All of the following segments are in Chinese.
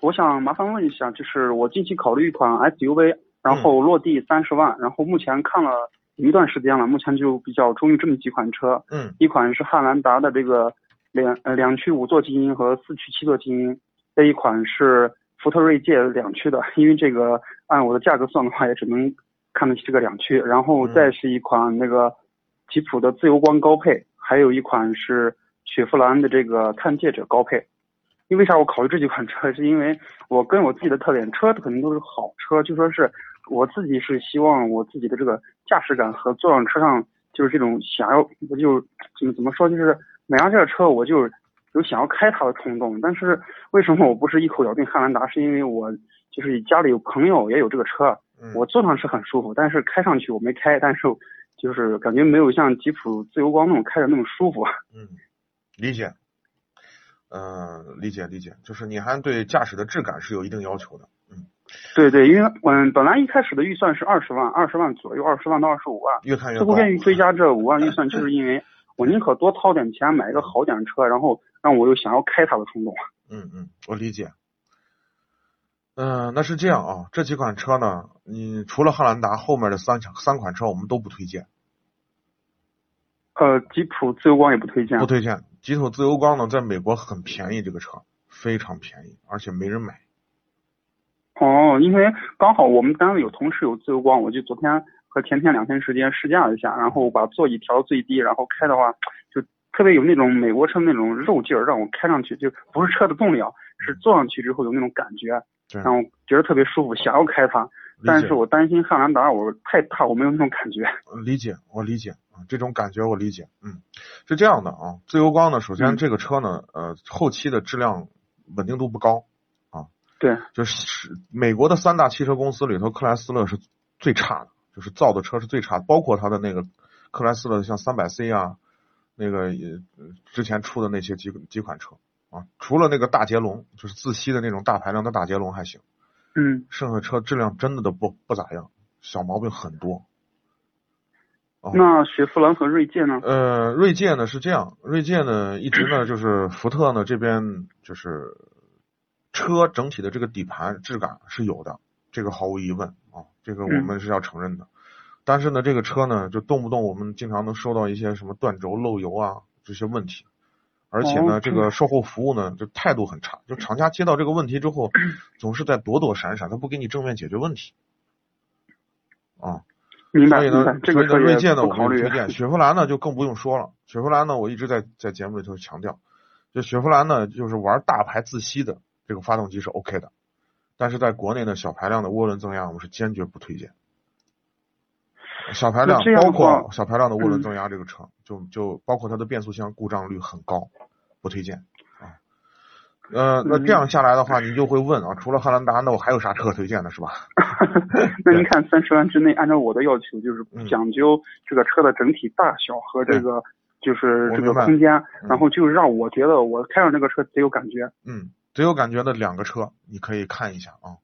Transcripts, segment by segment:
我想麻烦问一下，就是我近期考虑一款 SUV，然后落地三十万，然后目前看了一段时间了，目前就比较中意这么几款车。嗯一款是汉兰达的这个两呃两驱五座精英和四驱七座精英，这一款是福特锐界两驱的，因为这个按我的价格算的话，也只能看得起这个两驱。然后再是一款那个吉普的自由光高配，还有一款是雪佛兰的这个探界者高配。因为啥我考虑这几款车，是因为我跟我自己的特点，车肯定都是好车，就说是我自己是希望我自己的这个驾驶感和坐上车上就是这种想要，我就怎么怎么说，就是买上这个车我就有想要开它的冲动。但是为什么我不是一口咬定汉兰达？是因为我就是家里有朋友也有这个车，嗯，我坐上是很舒服，但是开上去我没开，但是就是感觉没有像吉普自由光那种开着那么舒服。嗯，理解。嗯、理解理解，就是你还对驾驶的质感是有一定要求的。嗯，对对，因为嗯，本来一开始的预算是二十万，二十万左右，二十万到二十五万。越看越高。最后愿意追加这五万预算，就是因为 我宁可多掏点钱买一个好点的车，然后让我有想要开它的冲动。嗯嗯，我理解。嗯、那是这样啊，这几款车呢，你除了汉兰达，后面的三三款车我们都不推荐，呃，吉普自由光也不推荐不。推荐。吉普自由光呢，在美国很便宜，这个车非常便宜，而且没人买。哦，因为刚好我们单位有同事有自由光，我就昨天和前天两天时间试驾了一下，然后把座椅调到最低，然后开的话就特别有那种美国车那种肉劲儿，让我开上去就不是车的动力啊，是坐上去之后有那种感觉，让我觉得特别舒服，想要开它。但是我担心汉兰达我太大，我没有那种感觉。呃理解，我理解啊，这种感觉我理解。嗯，是这样的啊，自由光呢，首先嗯这个车呢，呃，后期的质量稳定度不高啊，对，就是美国的三大汽车公司里头，克莱斯勒是最差的，就是造的车是最差的，包括它的那个克莱斯勒像三百 C 啊，那个也呃之前出的那些几几款车啊，除了那个大捷龙，就是自吸的那种大排量的大捷龙还行，嗯，剩下车质量真的都不不咋样，小毛病很多。哦那雪佛兰和锐界呢？呃，锐界呢是这样，锐界呢一直呢就是福特呢这边就是车整体的这个底盘质感是有的，这个毫无疑问啊，这个我们是要承认的。但是呢，这个车呢就动不动我们经常能收到一些什么断轴漏油啊这些问题，而且呢，哦这个售后服务呢就态度很差，就厂家接到这个问题之后，总是在躲躲闪闪，他不给你正面解决问题。啊，明白所以呢，，这个锐界呢，我们推。荐；雪佛兰呢，就更不用说了。雪佛兰呢，我一直在在节目里头强调，就雪佛兰呢，就是玩大牌自吸的这个发动机是 OK 的，但是在国内呢，小排量的涡轮增压我们是坚决不推荐。小排量包括小排量的涡轮嗯增压这个车，就就包括它的变速箱故障率很高，不推荐啊。呃，那这样下来的话，你就会问啊，除了汉兰达，那我还有啥车推荐的是吧？那您看三十万之内，按照我的要求，就是嗯讲究这个车的整体大小和这个就是这个空间，嗯然后就让我觉得我开上这个车贼有感觉。嗯，最有感觉的两个车，你可以看一下啊。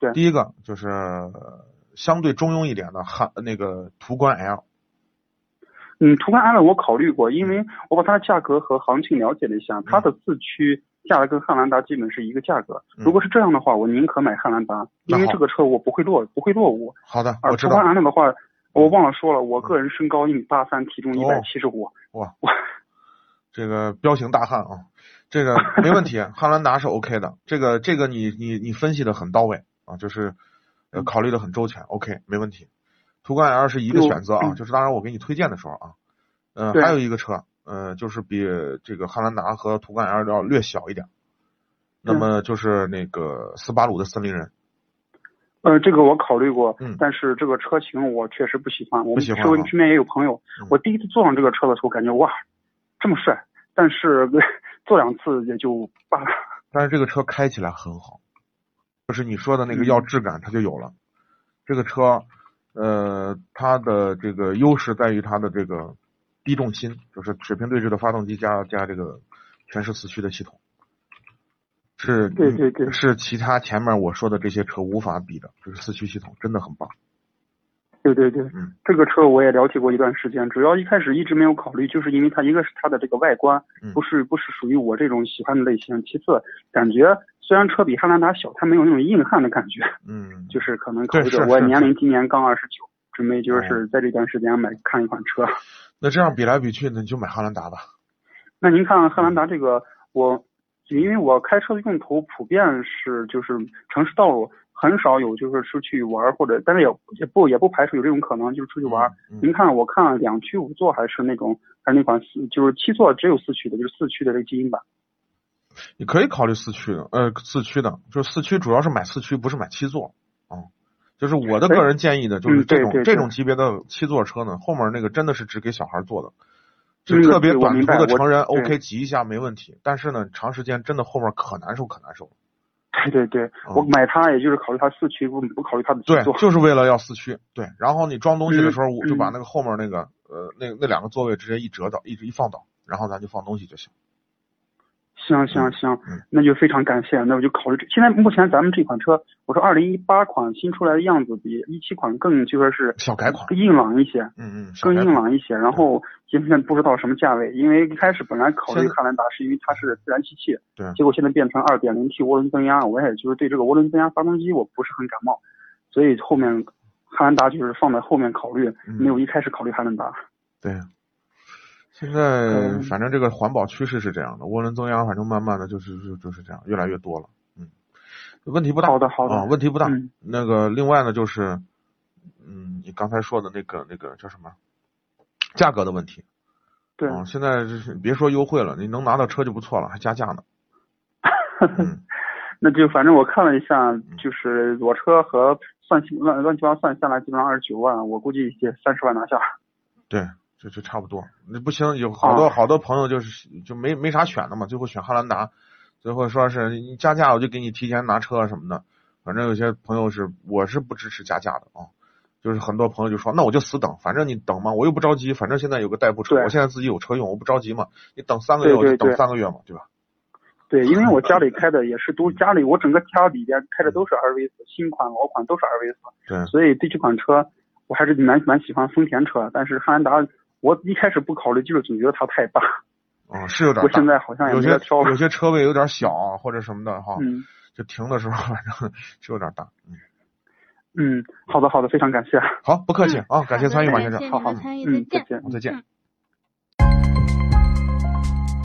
对第一个就是呃相对中庸一点的汉那个途观 L，嗯，途观 L 我考虑过，因为我把它的价格和行情了解了一下，它的四驱价格跟汉兰达基本是一个价格。嗯如果是这样的话，我宁可买汉兰达，因为这个车我不会落不会落伍。好的，而途观我知道。L 的话，我忘了说了，我个人身高一米八三，体重一百哦七十五。哇，这个彪形大汉啊，这个没问题，汉兰达是 OK 的，这个这个你你你分析的很到位啊，就是呃考虑的很周全，OK，没问题。途观 L 是一个选择啊，就是当然我给你推荐的时候啊，呃，还有一个车，呃，就是比这个汉兰达和途观 L 要略小一点，那么就是那个斯巴鲁的森林人。呃，这个我考虑过，但是这个车型我确实不喜欢。我们周围身边也有朋友，我第一次坐上这个车的时候，感觉哇，这么帅，但是 坐两次也就罢了。但是这个车开起来很好，就是你说的那个要质感，它就有了。这个车，呃，它的这个优势在于它的这个低重心，就是水平对置的发动机加加这个全时四驱的系统。是，对对对，是其他前面我说的这些车无法比的，就是四驱系统真的很棒。对对对，嗯，这个车我也了解过一段时间，主要一开始一直没有考虑，就是因为它一个是它的这个外观，不是不是属于我这种喜欢的类型，其次感觉虽然车比汉兰达小，它没有那种硬汉的感觉，嗯，就是可能考虑我年龄今年刚二十九，准备就是在这段时间买看一款车。那这样比来比去，那你就买汉兰达吧。那您看汉兰达这个我。因为我开车的用途普遍是就是城市道路，很少有就是出去玩或者，但是也也不也不排除有这种可能，就是出去玩。您看，我看两驱五座还是那种还是那款四就是七座只有四驱的，就是四驱的这个基因版。你可以考虑四驱的，呃，四驱的，就是四驱主要是买四驱，不是买七座啊。就是我的个人建议呢，就是这种这种级别的七座车呢，后面那个真的是只给小孩坐的。就特别短途的成人，OK，挤一下没问题。但是呢，长时间真的后面可难受，可难受。对对对，我买它也就是考虑它四驱，不不考虑它的对，就是为了要四驱。对，然后你装东西的时候，我就把那个后面那个呃那那两个座位直接一折倒，一直一放倒，然后咱就放东西就行。行行行，那就非常感谢。那我就考虑这。现在目前咱们这款车，我说二零一八款新出来的样子比一七款更就说是小改款，硬朗一些。嗯嗯，更硬朗一些。然后现在不知道什么价位，因为一开始本来考虑汉兰达是因为它是自然吸气，对。结果现在变成二点零 T 涡轮增压，我也就是对这个涡轮增压发动机我不是很感冒，所以后面汉兰达就是放在后面考虑，没有一开始考虑汉兰达。对。现在反正这个环保趋势是这样的，涡轮增压反正慢慢的就是就就是这样，越来越多了，嗯，问题不大，好的好的。啊，问题不大。那个另外呢就是，嗯，你刚才说的那个那个叫什么，价格的问题，对，现在就是别说优惠了，你能拿到车就不错了，还加价呢。那就反正我看了一下，就是裸车和算乱乱七八糟算下来，基本上二十九万，我估计也三十万拿下。对。就就差不多，那不行，有好多好多朋友就是就没没啥选的嘛，最后选汉兰达，最后说是你加价我就给你提前拿车什么的，反正有些朋友是我是不支持加价的啊，就是很多朋友就说那我就死等，反正你等嘛，我又不着急，反正现在有个代步车，我现在自己有车用，我不着急嘛，你等三个月我就等三个月嘛，对吧？对，因为我家里 开的也是都家里我整个家里边开的都是 R V 四，新款老款都是 R V 四，对，所以对这款车我还是蛮蛮喜欢丰田车，但是汉兰达。我一开始不考虑，就是总觉得它太大。嗯，是有点大。我现在好像有些挑，有些车位有点小或者什么的哈，就停的时候反正是有点大。嗯，嗯，好的好的，非常感谢。好，不客气啊，感谢参与马先生。好好，嗯，再见，再见。